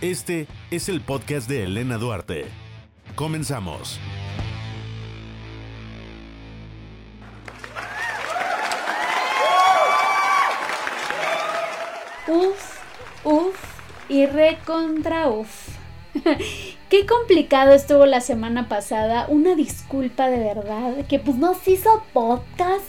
Este es el podcast de Elena Duarte. Comenzamos. Uf, uf y recontra uf. Qué complicado estuvo la semana pasada. Una disculpa de verdad. Que pues no se hizo podcast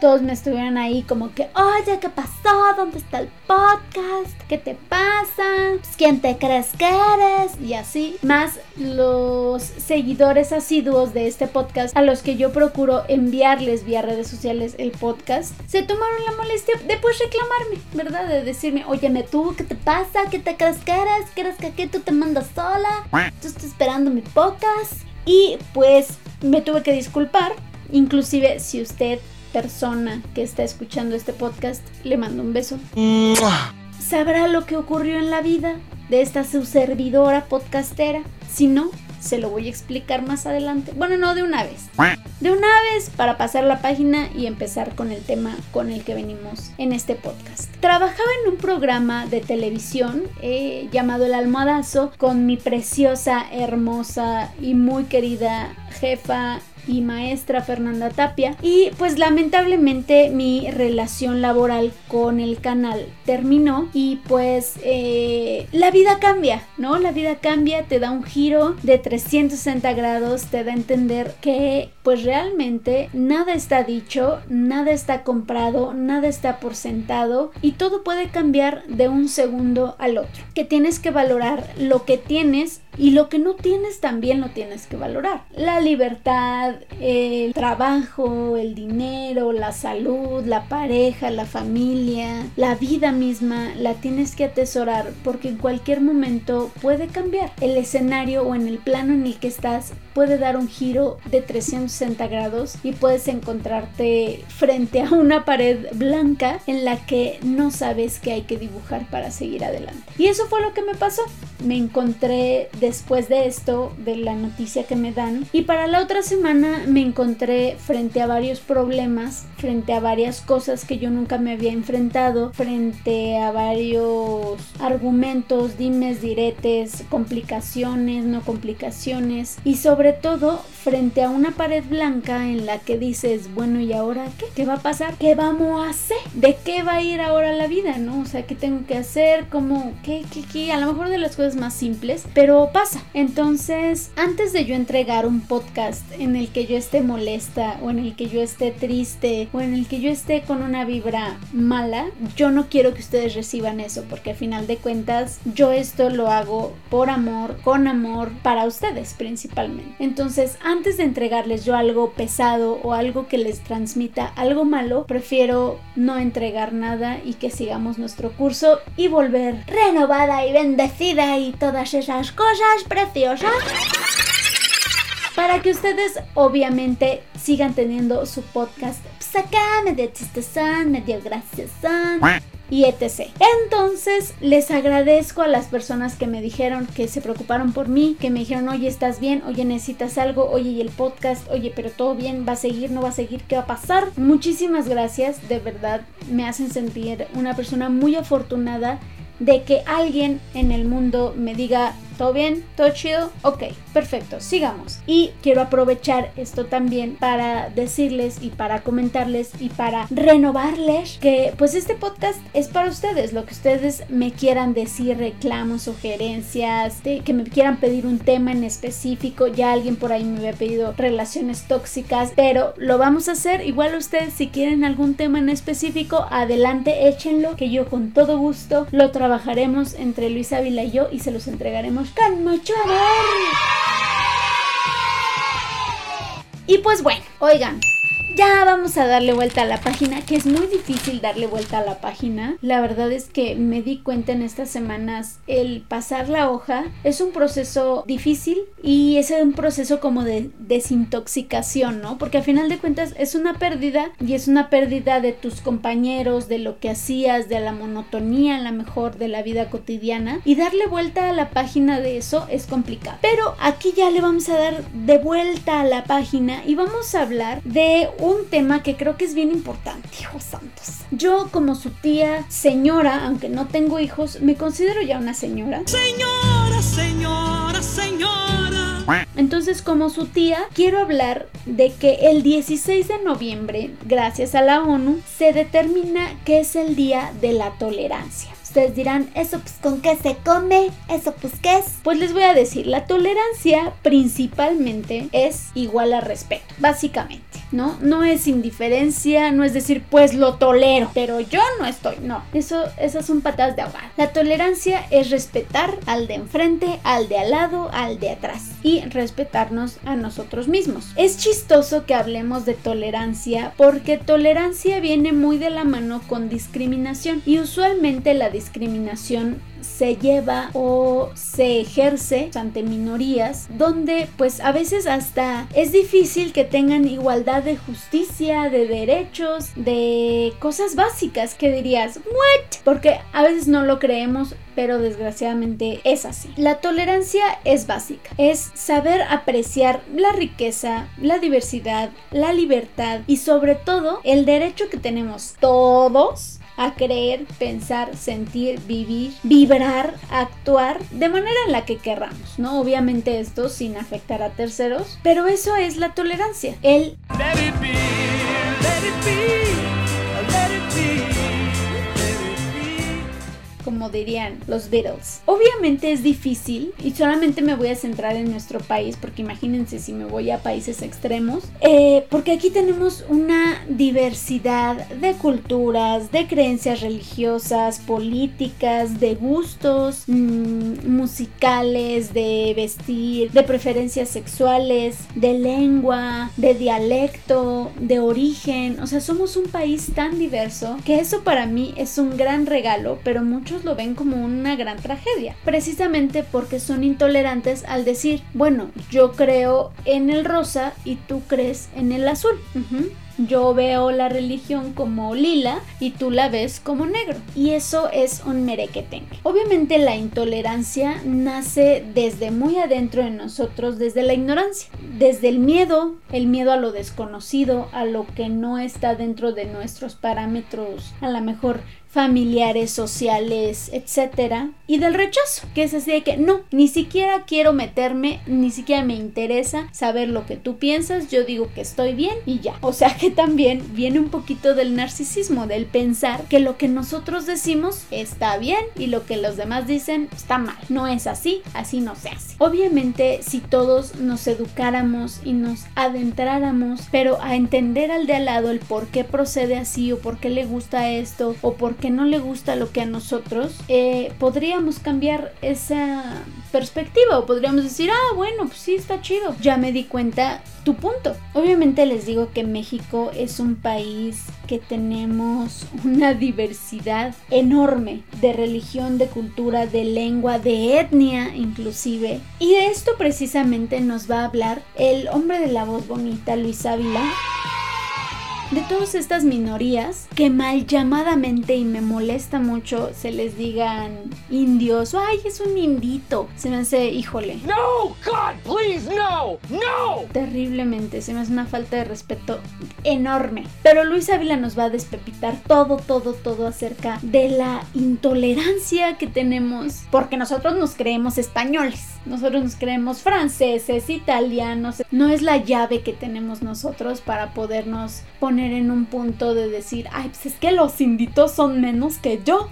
todos me estuvieron ahí como que, oye, ¿qué pasó? ¿Dónde está el podcast? ¿Qué te pasa? Pues, ¿Quién te crees que eres? Y así, más los seguidores asiduos de este podcast a los que yo procuro enviarles vía redes sociales el podcast, se tomaron la molestia de pues reclamarme, ¿verdad? De decirme, óyeme tú, ¿qué te pasa? ¿Qué te crees que eres? ¿Crees que aquí tú te mandas sola? Tú estás esperando mi podcast. Y pues me tuve que disculpar. Inclusive si usted persona que está escuchando este podcast, le mando un beso. Sabrá lo que ocurrió en la vida de esta su servidora podcastera. Si no, se lo voy a explicar más adelante. Bueno, no de una vez. De una vez para pasar la página y empezar con el tema con el que venimos en este podcast. Trabajaba en un programa de televisión eh, llamado El Almohadazo con mi preciosa, hermosa y muy querida jefa y maestra Fernanda Tapia. Y pues lamentablemente mi relación laboral con el canal terminó y pues eh, la vida cambia, ¿no? La vida cambia, te da un giro de 360 grados, te da a entender que pues realmente nada está dicho, nada está comprado, nada está por sentado y todo puede cambiar de un segundo al otro. Que tienes que valorar lo que tienes y lo que no tienes también lo tienes que valorar. La libertad, el trabajo, el dinero, la salud, la pareja, la familia, la vida misma, la tienes que atesorar porque en cualquier momento puede cambiar. El escenario o en el plano en el que estás puede dar un giro de 360 grados y puedes encontrarte frente a una pared blanca en la que no sabes qué hay que dibujar para seguir adelante. Y eso fue lo que me pasó. Me encontré después de esto, de la noticia que me dan, y para la otra semana me encontré frente a varios problemas, frente a varias cosas que yo nunca me había enfrentado, frente a varios argumentos, dimes, diretes, complicaciones, no complicaciones, y sobre todo frente a una pared blanca en la que dices, bueno, ¿y ahora qué? ¿Qué va a pasar? ¿Qué vamos a hacer? ¿De qué va a ir ahora la vida? ¿No? O sea, ¿qué tengo que hacer? ¿Cómo? ¿Qué? ¿Qué? ¿Qué? A lo mejor de las cosas más simples, pero pasa. Entonces, antes de yo entregar un podcast en el que yo esté molesta o en el que yo esté triste o en el que yo esté con una vibra mala, yo no quiero que ustedes reciban eso porque al final de cuentas yo esto lo hago por amor, con amor, para ustedes principalmente. Entonces, antes de entregarles yo algo pesado o algo que les transmita algo malo, prefiero no entregar nada y que sigamos nuestro curso y volver renovada y bendecida y todas esas cosas preciosas para que ustedes obviamente sigan teniendo su podcast pues acá medio chistosón, medio graciosón y etc. Entonces les agradezco a las personas que me dijeron que se preocuparon por mí, que me dijeron, oye, ¿estás bien? Oye, ¿necesitas algo? Oye, ¿y el podcast? Oye, pero todo bien, ¿va a seguir? ¿No va a seguir? ¿Qué va a pasar? Muchísimas gracias, de verdad me hacen sentir una persona muy afortunada de que alguien en el mundo me diga, ¿Todo bien? ¿Todo chido? Ok, perfecto, sigamos. Y quiero aprovechar esto también para decirles y para comentarles y para renovarles que pues este podcast es para ustedes, lo que ustedes me quieran decir, reclamos, sugerencias, que me quieran pedir un tema en específico, ya alguien por ahí me había pedido relaciones tóxicas, pero lo vamos a hacer igual ustedes si quieren algún tema en específico, adelante, échenlo, que yo con todo gusto lo trabajaremos entre Luis Ávila y yo y se los entregaremos con mucho amor. Y pues bueno, oigan, ya vamos a darle vuelta a la página, que es muy difícil darle vuelta a la página. La verdad es que me di cuenta en estas semanas el pasar la hoja es un proceso difícil y es un proceso como de desintoxicación, ¿no? Porque al final de cuentas es una pérdida y es una pérdida de tus compañeros, de lo que hacías, de la monotonía, a lo mejor de la vida cotidiana y darle vuelta a la página de eso es complicado. Pero aquí ya le vamos a dar de vuelta a la página y vamos a hablar de un tema que creo que es bien importante, hijos santos. Yo como su tía señora, aunque no tengo hijos, me considero ya una señora. Señora, señora, señora. Entonces, como su tía, quiero hablar de que el 16 de noviembre, gracias a la ONU, se determina que es el Día de la Tolerancia. Ustedes dirán, ¿eso pues con qué se come? ¿Eso pues qué es? Pues les voy a decir, la tolerancia principalmente es igual a respeto, básicamente. ¿no? No es indiferencia, no es decir, pues lo tolero, pero yo no estoy, no. Eso, esas son patadas de ahogar. La tolerancia es respetar al de enfrente, al de al lado, al de atrás y respetarnos a nosotros mismos. Es chistoso que hablemos de tolerancia porque tolerancia viene muy de la mano con discriminación y usualmente la discriminación se lleva o se ejerce ante minorías donde pues a veces hasta es difícil que tengan igualdad de justicia, de derechos, de cosas básicas que dirías, ¿what? Porque a veces no lo creemos, pero desgraciadamente es así. La tolerancia es básica, es saber apreciar la riqueza, la diversidad, la libertad y sobre todo el derecho que tenemos todos a creer, pensar, sentir, vivir, vibrar, actuar de manera en la que querramos, ¿no? Obviamente esto sin afectar a terceros, pero eso es la tolerancia. El como dirían los Beatles. Obviamente es difícil y solamente me voy a centrar en nuestro país porque imagínense si me voy a países extremos, eh, porque aquí tenemos una diversidad de culturas, de creencias religiosas, políticas, de gustos mm, musicales, de vestir, de preferencias sexuales, de lengua, de dialecto, de origen. O sea, somos un país tan diverso que eso para mí es un gran regalo, pero muchos lo ven como una gran tragedia, precisamente porque son intolerantes al decir, bueno, yo creo en el rosa y tú crees en el azul. Yo veo la religión como lila y tú la ves como negro. Y eso es un merequetengue. Obviamente la intolerancia nace desde muy adentro de nosotros, desde la ignorancia, desde el miedo, el miedo a lo desconocido, a lo que no está dentro de nuestros parámetros, a lo mejor familiares, sociales, etcétera, y del rechazo, que es así de que no, ni siquiera quiero meterme, ni siquiera me interesa saber lo que tú piensas, yo digo que estoy bien y ya. O sea que también viene un poquito del narcisismo, del pensar que lo que nosotros decimos está bien y lo que los demás dicen está mal. No es así, así no se hace. Obviamente, si todos nos educáramos y nos adentráramos, pero a entender al de al lado el por qué procede así o por qué le gusta esto o por que no le gusta lo que a nosotros, eh, podríamos cambiar esa perspectiva o podríamos decir, ah, bueno, pues sí, está chido. Ya me di cuenta tu punto. Obviamente les digo que México es un país que tenemos una diversidad enorme de religión, de cultura, de lengua, de etnia inclusive. Y de esto precisamente nos va a hablar el hombre de la voz bonita, Luis Ávila de todas estas minorías que mal llamadamente y me molesta mucho se les digan indios. Ay es un indito. Se me hace híjole. No, God, please, no, terriblemente se me hace una falta de respeto enorme pero Luis Ávila nos va a despepitar todo todo todo acerca de la intolerancia que tenemos porque nosotros nos creemos españoles nosotros nos creemos franceses italianos no es la llave que tenemos nosotros para podernos poner en un punto de decir, ay, pues es que los inditos son menos que yo.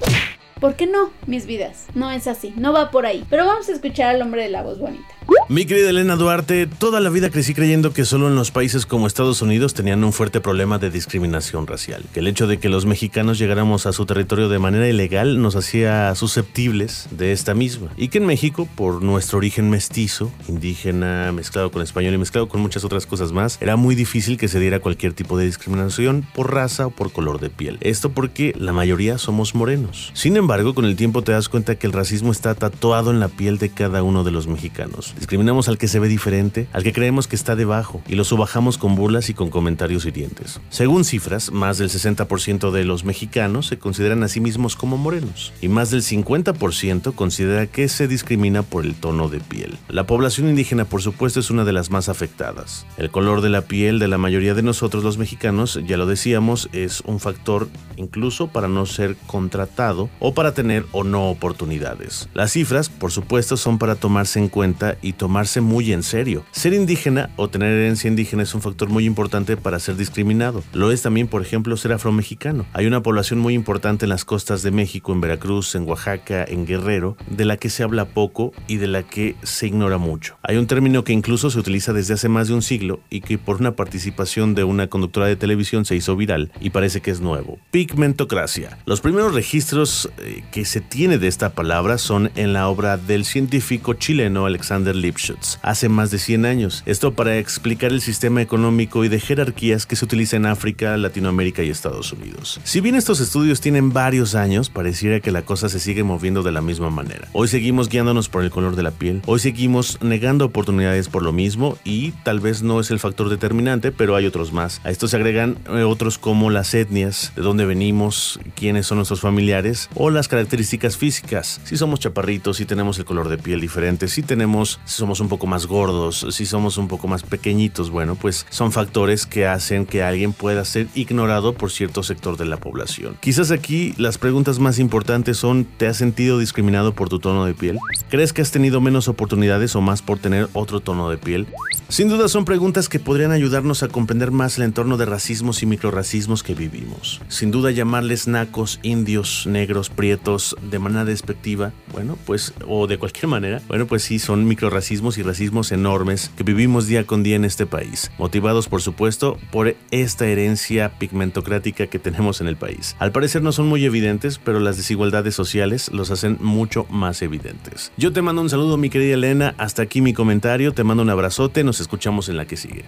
¿Por qué no, mis vidas? No es así, no va por ahí. Pero vamos a escuchar al hombre de la voz bonita. Mi querida Elena Duarte, toda la vida crecí creyendo que solo en los países como Estados Unidos tenían un fuerte problema de discriminación racial, que el hecho de que los mexicanos llegáramos a su territorio de manera ilegal nos hacía susceptibles de esta misma, y que en México, por nuestro origen mestizo, indígena, mezclado con español y mezclado con muchas otras cosas más, era muy difícil que se diera cualquier tipo de discriminación por raza o por color de piel. Esto porque la mayoría somos morenos. Sin embargo, con el tiempo te das cuenta que el racismo está tatuado en la piel de cada uno de los mexicanos. Discriminamos al que se ve diferente, al que creemos que está debajo, y lo subajamos con burlas y con comentarios hirientes. Según cifras, más del 60% de los mexicanos se consideran a sí mismos como morenos, y más del 50% considera que se discrimina por el tono de piel. La población indígena, por supuesto, es una de las más afectadas. El color de la piel de la mayoría de nosotros los mexicanos, ya lo decíamos, es un factor incluso para no ser contratado o para tener o no oportunidades. Las cifras, por supuesto, son para tomarse en cuenta y tomarse muy en serio. Ser indígena o tener herencia indígena es un factor muy importante para ser discriminado. Lo es también, por ejemplo, ser afromexicano. Hay una población muy importante en las costas de México, en Veracruz, en Oaxaca, en Guerrero, de la que se habla poco y de la que se ignora mucho. Hay un término que incluso se utiliza desde hace más de un siglo y que por una participación de una conductora de televisión se hizo viral y parece que es nuevo. Pigmentocracia. Los primeros registros eh, que se tiene de esta palabra son en la obra del científico chileno Alexander Lipschutz, hace más de 100 años. Esto para explicar el sistema económico y de jerarquías que se utiliza en África, Latinoamérica y Estados Unidos. Si bien estos estudios tienen varios años, pareciera que la cosa se sigue moviendo de la misma manera. Hoy seguimos guiándonos por el color de la piel, hoy seguimos negando oportunidades por lo mismo y tal vez no es el factor determinante, pero hay otros más. A esto se agregan eh, otros como las etnias, de dónde venimos, quiénes son nuestros familiares o las características físicas. Si somos chaparritos, si tenemos el color de piel diferente, si tenemos, si somos un poco más gordos, si somos un poco más pequeñitos, bueno, pues son factores que hacen que alguien pueda ser ignorado por cierto sector de la población. Quizás aquí las preguntas más importantes son, ¿te has sentido discriminado por tu tono de piel? ¿Crees que has tenido menos oportunidades o más por tener otro tono de piel? Sin duda son preguntas que podrían ayudarnos a comprender más el entorno de racismos y microracismos que vivimos. Sin duda llamarles nacos, indios, negros, prietos de manera despectiva, bueno, pues, o de cualquier manera, bueno, pues sí, son microracismos y racismos enormes que vivimos día con día en este país, motivados por supuesto por esta herencia pigmentocrática que tenemos en el país. Al parecer no son muy evidentes, pero las desigualdades sociales los hacen mucho más evidentes. Yo te mando un saludo, mi querida Elena, hasta aquí mi comentario, te mando un abrazote, nos escuchamos en la que sigue.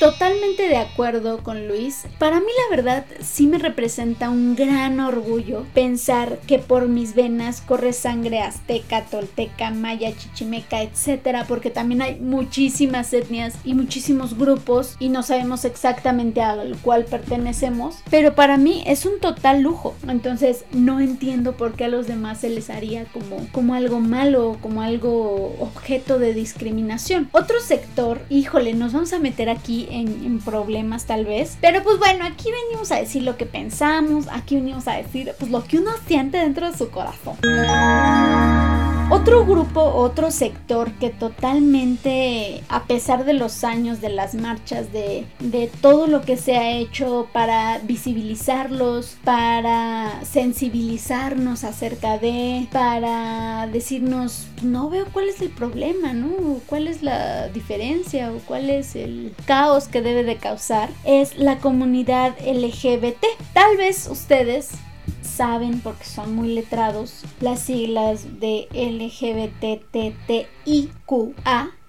Totalmente de acuerdo con Luis. Para mí la verdad sí me representa un gran orgullo pensar que por mis venas corre sangre azteca, tolteca, maya, chichimeca, etcétera, porque también hay muchísimas etnias y muchísimos grupos y no sabemos exactamente al cual pertenecemos, pero para mí es un total lujo. Entonces no entiendo por qué a los demás se les haría como, como algo malo, como algo objeto de discriminación. Otro sector, híjole, nos vamos a meter aquí en, problemas tal vez. Pero pues bueno, aquí venimos a decir lo que pensamos, aquí venimos a decir pues lo que uno siente dentro de su corazón. Otro grupo, otro sector que totalmente, a pesar de los años, de las marchas, de, de, todo lo que se ha hecho para visibilizarlos, para sensibilizarnos acerca de, para decirnos, no veo cuál es el problema, ¿no? ¿Cuál es la diferencia o cuál es el caos que debe de causar? Es la comunidad LGBT. Tal vez ustedes saben, porque son muy letrados, las siglas de LGBTTIQA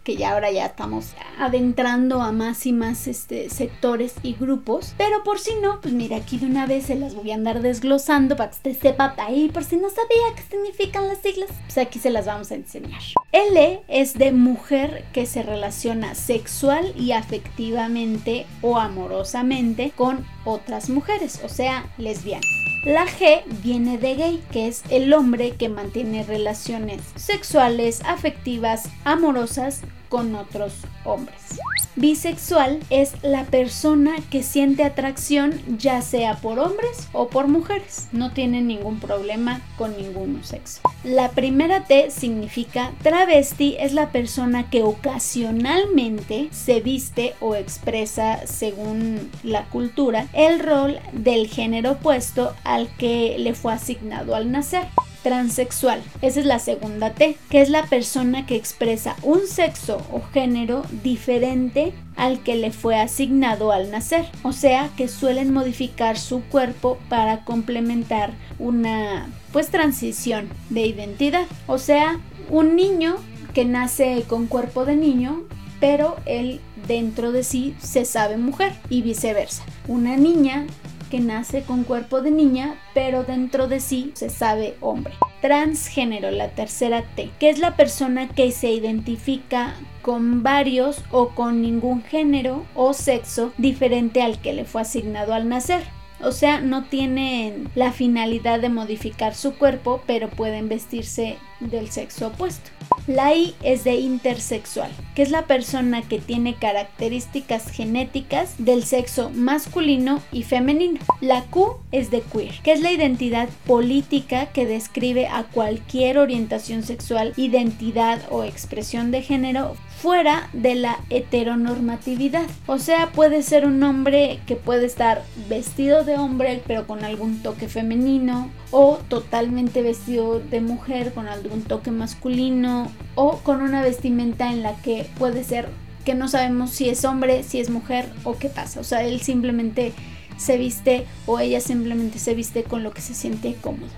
que ya ahora ya estamos adentrando a más y más este, sectores y grupos. Pero por si no, pues mira, aquí de una vez se las voy a andar desglosando para que usted sepa ahí, por si no sabía qué significan las siglas, pues aquí se las vamos a enseñar. L es de mujer que se relaciona sexual y afectivamente o amorosamente con otras mujeres, o sea, lesbiana. La G viene de gay, que es el hombre que mantiene relaciones sexuales, afectivas, amorosas con otros hombres. Bisexual es la persona que siente atracción ya sea por hombres o por mujeres. No tiene ningún problema con ningún sexo. La primera T significa travesti es la persona que ocasionalmente se viste o expresa según la cultura el rol del género opuesto al que le fue asignado al nacer. Transexual. Esa es la segunda T, que es la persona que expresa un sexo o género diferente al que le fue asignado al nacer. O sea, que suelen modificar su cuerpo para complementar una pues transición de identidad. O sea, un niño que nace con cuerpo de niño, pero él dentro de sí se sabe mujer y viceversa. Una niña que nace con cuerpo de niña, pero dentro de sí se sabe hombre. Transgénero, la tercera T, que es la persona que se identifica con varios o con ningún género o sexo diferente al que le fue asignado al nacer. O sea, no tienen la finalidad de modificar su cuerpo, pero pueden vestirse del sexo opuesto. La I es de intersexual, que es la persona que tiene características genéticas del sexo masculino y femenino. La Q es de queer, que es la identidad política que describe a cualquier orientación sexual, identidad o expresión de género fuera de la heteronormatividad. O sea, puede ser un hombre que puede estar vestido de hombre pero con algún toque femenino o totalmente vestido de mujer con algún toque masculino o con una vestimenta en la que puede ser que no sabemos si es hombre, si es mujer o qué pasa. O sea, él simplemente se viste o ella simplemente se viste con lo que se siente cómodo.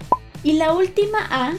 Y la última A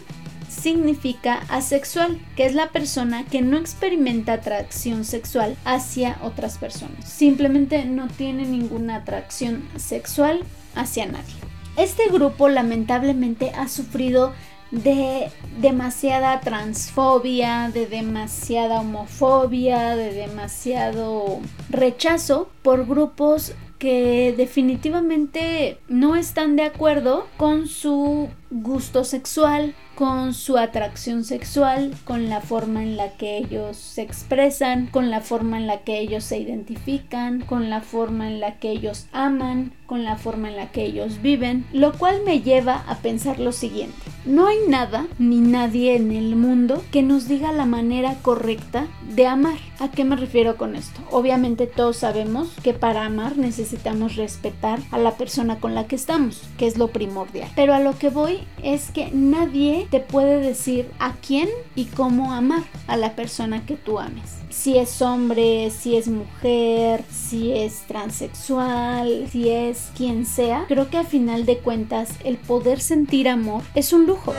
significa asexual, que es la persona que no experimenta atracción sexual hacia otras personas. Simplemente no tiene ninguna atracción sexual hacia nadie. Este grupo lamentablemente ha sufrido de demasiada transfobia, de demasiada homofobia, de demasiado rechazo por grupos que definitivamente no están de acuerdo con su gusto sexual, con su atracción sexual, con la forma en la que ellos se expresan, con la forma en la que ellos se identifican, con la forma en la que ellos aman, con la forma en la que ellos viven, lo cual me lleva a pensar lo siguiente. No hay nada ni nadie en el mundo que nos diga la manera correcta de amar. ¿A qué me refiero con esto? Obviamente todos sabemos que para amar necesitamos respetar a la persona con la que estamos, que es lo primordial. Pero a lo que voy es que nadie te puede decir a quién y cómo amar a la persona que tú ames. Si es hombre, si es mujer, si es transexual, si es quien sea, creo que a final de cuentas el poder sentir amor es un lujo.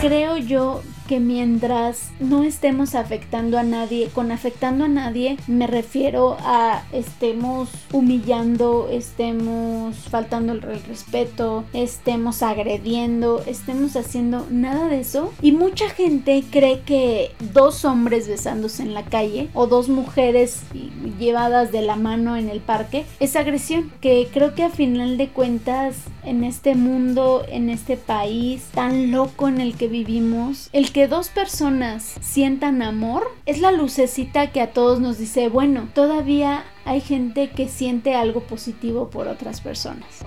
Creo yo que mientras no estemos afectando a nadie, con afectando a nadie me refiero a estemos humillando, estemos faltando el respeto, estemos agrediendo, estemos haciendo nada de eso. Y mucha gente cree que dos hombres besándose en la calle o dos mujeres llevadas de la mano en el parque es agresión, que creo que a final de cuentas en este mundo, en este país tan loco en el que vivimos, el que dos personas sientan amor es la lucecita que a todos nos dice, bueno, todavía hay gente que siente algo positivo por otras personas.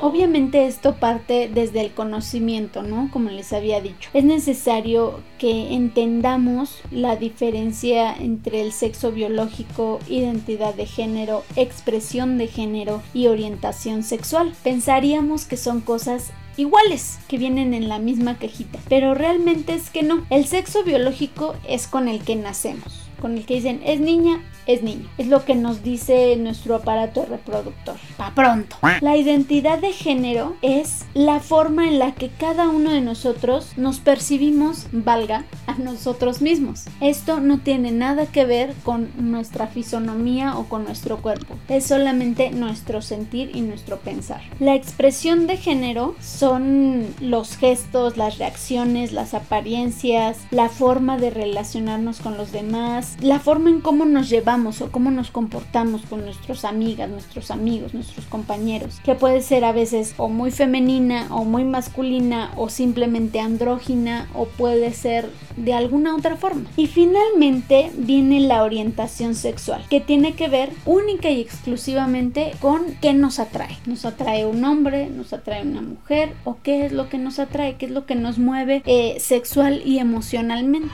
Obviamente esto parte desde el conocimiento, ¿no? Como les había dicho. Es necesario que entendamos la diferencia entre el sexo biológico, identidad de género, expresión de género y orientación sexual. Pensaríamos que son cosas iguales que vienen en la misma cajita, pero realmente es que no. El sexo biológico es con el que nacemos, con el que dicen es niña es niño. Es lo que nos dice nuestro aparato reproductor. Pa' pronto. La identidad de género es la forma en la que cada uno de nosotros nos percibimos, valga, a nosotros mismos. Esto no tiene nada que ver con nuestra fisonomía o con nuestro cuerpo. Es solamente nuestro sentir y nuestro pensar. La expresión de género son los gestos, las reacciones, las apariencias, la forma de relacionarnos con los demás, la forma en cómo nos llevamos o cómo nos comportamos con nuestras amigas, nuestros amigos, nuestros compañeros, que puede ser a veces o muy femenina o muy masculina o simplemente andrógina o puede ser de alguna otra forma. Y finalmente viene la orientación sexual, que tiene que ver única y exclusivamente con qué nos atrae. Nos atrae un hombre, nos atrae una mujer o qué es lo que nos atrae, qué es lo que nos mueve eh, sexual y emocionalmente.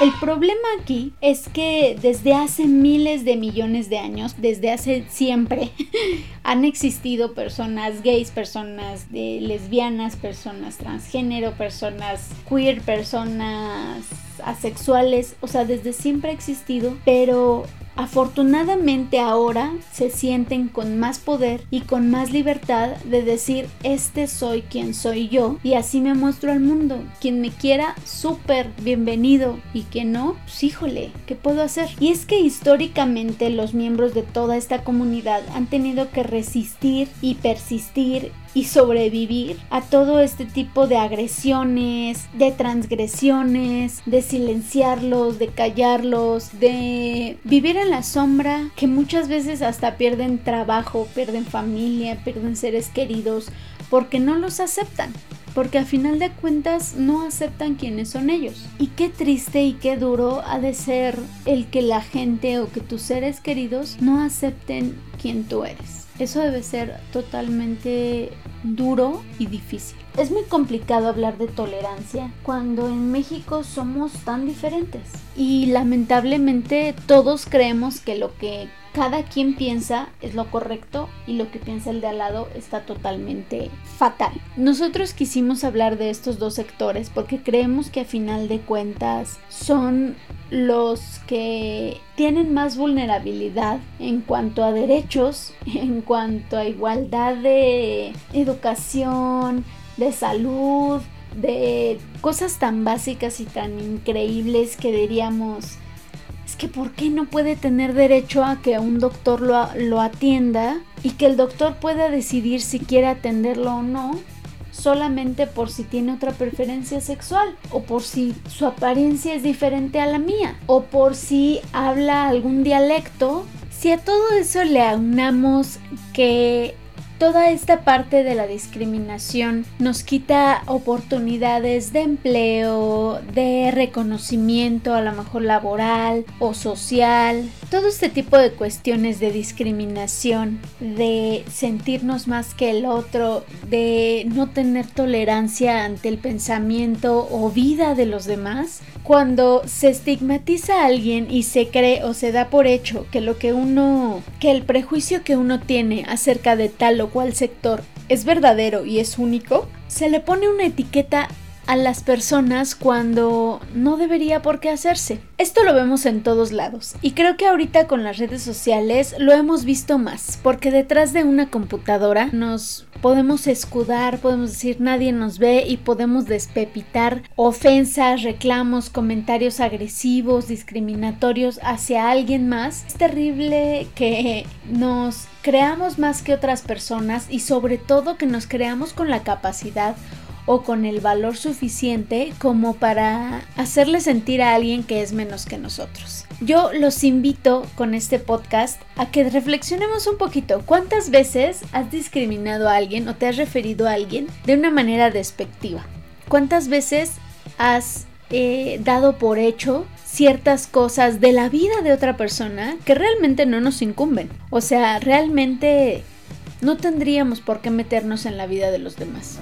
El problema aquí es que desde hace miles de millones de años, desde hace siempre, han existido personas gays, personas de lesbianas, personas transgénero, personas queer, personas asexuales, o sea, desde siempre ha existido, pero Afortunadamente ahora se sienten con más poder y con más libertad de decir este soy quien soy yo y así me muestro al mundo. Quien me quiera, súper bienvenido y que no, pues híjole, ¿qué puedo hacer? Y es que históricamente los miembros de toda esta comunidad han tenido que resistir y persistir y sobrevivir a todo este tipo de agresiones, de transgresiones, de silenciarlos, de callarlos, de vivir la sombra, que muchas veces hasta pierden trabajo, pierden familia, pierden seres queridos, porque no los aceptan porque a final de cuentas no aceptan quiénes son ellos. Y qué triste y qué duro ha de ser el que la gente o que tus seres queridos no acepten quién tú eres. Eso debe ser totalmente duro y difícil. Es muy complicado hablar de tolerancia cuando en México somos tan diferentes y lamentablemente todos creemos que lo que cada quien piensa es lo correcto y lo que piensa el de al lado está totalmente fatal. Nosotros quisimos hablar de estos dos sectores porque creemos que a final de cuentas son los que tienen más vulnerabilidad en cuanto a derechos, en cuanto a igualdad de educación, de salud, de cosas tan básicas y tan increíbles que diríamos es que ¿por qué no puede tener derecho a que un doctor lo, lo atienda y que el doctor pueda decidir si quiere atenderlo o no? solamente por si tiene otra preferencia sexual o por si su apariencia es diferente a la mía o por si habla algún dialecto. Si a todo eso le aunamos que toda esta parte de la discriminación nos quita oportunidades de empleo, de reconocimiento a lo mejor laboral o social. Todo este tipo de cuestiones de discriminación, de sentirnos más que el otro, de no tener tolerancia ante el pensamiento o vida de los demás, cuando se estigmatiza a alguien y se cree o se da por hecho que lo que uno, que el prejuicio que uno tiene acerca de tal o cual sector es verdadero y es único, se le pone una etiqueta a las personas cuando no debería por qué hacerse. Esto lo vemos en todos lados y creo que ahorita con las redes sociales lo hemos visto más porque detrás de una computadora nos podemos escudar, podemos decir nadie nos ve y podemos despepitar ofensas, reclamos, comentarios agresivos, discriminatorios hacia alguien más. Es terrible que nos creamos más que otras personas y sobre todo que nos creamos con la capacidad o con el valor suficiente como para hacerle sentir a alguien que es menos que nosotros. Yo los invito con este podcast a que reflexionemos un poquito. ¿Cuántas veces has discriminado a alguien o te has referido a alguien de una manera despectiva? ¿Cuántas veces has eh, dado por hecho ciertas cosas de la vida de otra persona que realmente no nos incumben? O sea, realmente no tendríamos por qué meternos en la vida de los demás.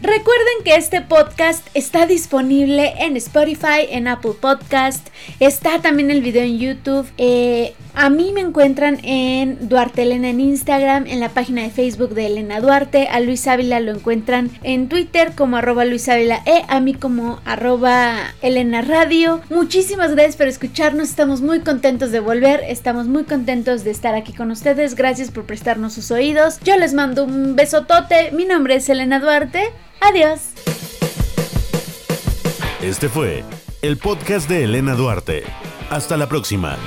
Recuerden que este podcast está disponible en Spotify, en Apple Podcast, está también el video en YouTube. Eh, a mí me encuentran en Duarte Elena en Instagram, en la página de Facebook de Elena Duarte. A Luis Ávila lo encuentran en Twitter como arroba Luis Ávila e a mí como arroba Elena Radio. Muchísimas gracias por escucharnos, estamos muy contentos de volver, estamos muy contentos de estar aquí con ustedes. Gracias por prestarnos sus oídos. Yo les mando un besotote. Mi nombre es Elena Duarte. Adiós. Este fue el podcast de Elena Duarte. Hasta la próxima.